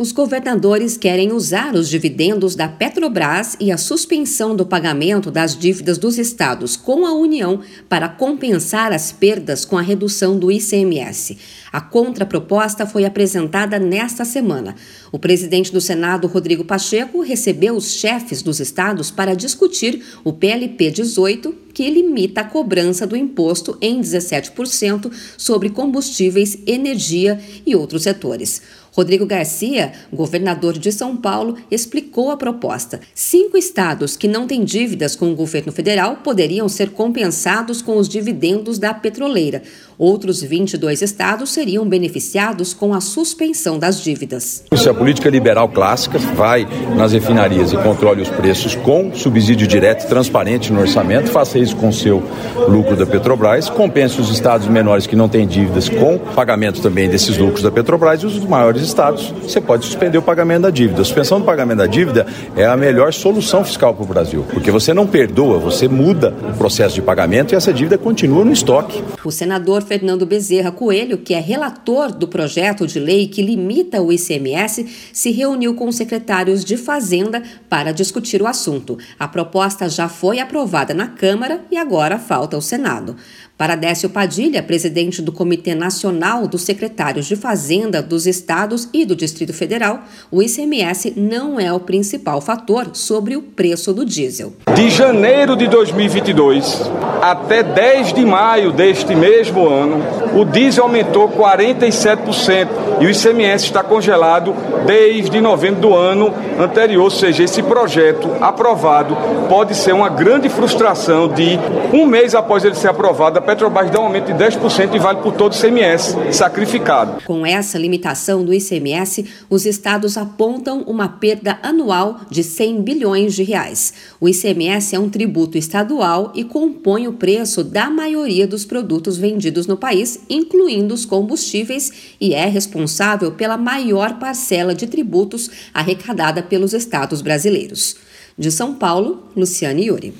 Os governadores querem usar os dividendos da Petrobras e a suspensão do pagamento das dívidas dos estados com a União para compensar as perdas com a redução do ICMS. A contraproposta foi apresentada nesta semana. O presidente do Senado, Rodrigo Pacheco, recebeu os chefes dos estados para discutir o PLP 18, que limita a cobrança do imposto em 17% sobre combustíveis, energia e outros setores. Rodrigo Garcia, governador de São Paulo, explicou a proposta. Cinco estados que não têm dívidas com o governo federal poderiam ser compensados com os dividendos da petroleira. Outros 22 estados seriam beneficiados com a suspensão das dívidas. É a política liberal clássica, vai nas refinarias e controle os preços com subsídio direto e transparente no orçamento, faça isso com seu lucro da Petrobras, compense os estados menores que não têm dívidas com pagamento também desses lucros da Petrobras e os maiores estados, você pode suspender o pagamento da dívida. A suspensão do pagamento da dívida é a melhor solução fiscal para o Brasil, porque você não perdoa, você muda o processo de pagamento e essa dívida continua no estoque. O senador Fernando Bezerra Coelho, que é relator do projeto de lei que limita o ICMS, se reuniu com os secretários de Fazenda para discutir o assunto. A proposta já foi aprovada na Câmara e agora falta o Senado. Para Décio Padilha, presidente do Comitê Nacional dos Secretários de Fazenda dos Estados e do Distrito Federal, o ICMS não é o principal fator sobre o preço do diesel. De janeiro de 2022 até 10 de maio deste mesmo ano, o diesel aumentou 47% e o ICMS está congelado desde novembro do ano anterior, ou seja, esse projeto aprovado pode ser uma grande frustração de um mês após ele ser aprovado, Petrobras dá um aumento de 10% e vale por todo o ICMS sacrificado. Com essa limitação do ICMS, os estados apontam uma perda anual de 100 bilhões de reais. O ICMS é um tributo estadual e compõe o preço da maioria dos produtos vendidos no país, incluindo os combustíveis, e é responsável pela maior parcela de tributos arrecadada pelos estados brasileiros. De São Paulo, Luciane Iuri.